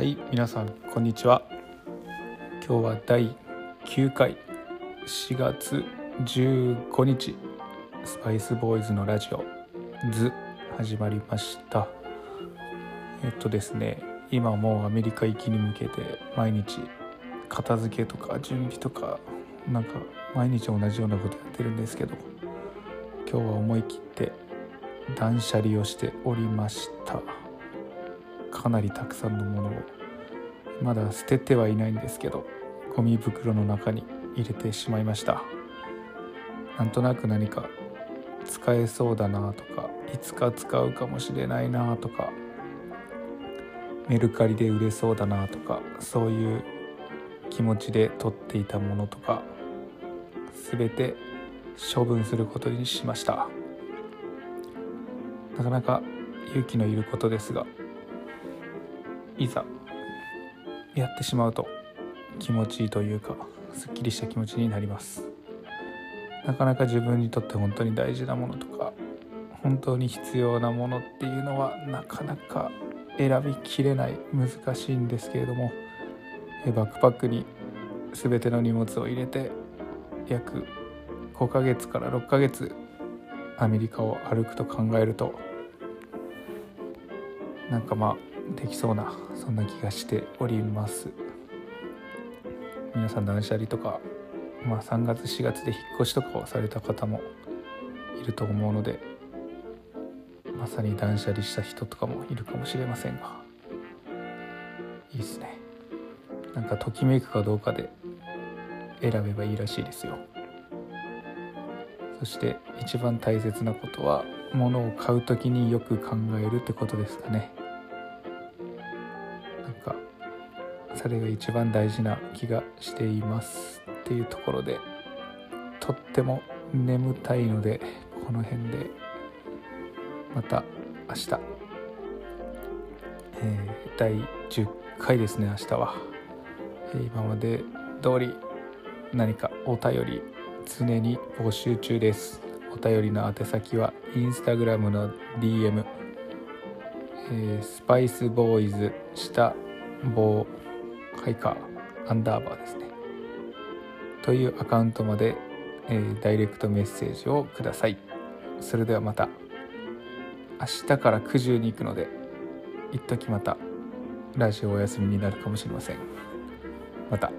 はい皆さんこんにちは。今日は第9回。4月15日。スパイスボーイズのラジオズ。始まりました。えっとですね今もうアメリカ行きに向けて毎日片付けとか準備とかなんか毎日同じようなことやってるんですけど今日は思い切って断捨離をしておりました。かなりたくさんのものをまだ捨ててはいないんですけどゴミ袋の中に入れてしまいました。なんとなく何か使えそうだなとかいつか使うかもしれないなとかメルカリで売れそうだなとかそういう気持ちで取っていたものとか全て処分することにしました。なかなか勇気のいることですがいざやってしまうと気持ちいいというかすっきりした気持ちになります。なかなか自分にとって本当に大事なものとか本当に必要なものっていうのはなかなか選びきれない難しいんですけれどもバックパックに全ての荷物を入れて約5ヶ月から6ヶ月アメリカを歩くと考えるとなんかまあできそうなそんな気がしております。皆さん断捨離とか、まあ、3月4月で引っ越しとかをされた方もいると思うのでまさに断捨離した人とかもいるかもしれませんが。いいっすね。なんかときめくかどうかで選べばいいらしいですよ。そして一番大切なことは物を買う時によく考えるってことですかね。それが一番大事な気がしていますっていうところでとっても眠たいのでこの辺でまた明日、えー、第10回ですね明日は、えー、今まで通り何かお便り常に募集中です。お便りの宛先はインスタグラムの DM、えー、スパイスボーイズ下棒ハイカーアンダーバーですね。というアカウントまで、えー、ダイレクトメッセージをください。それではまた。明日から九十に行くので一時またラジオお休みになるかもしれません。また。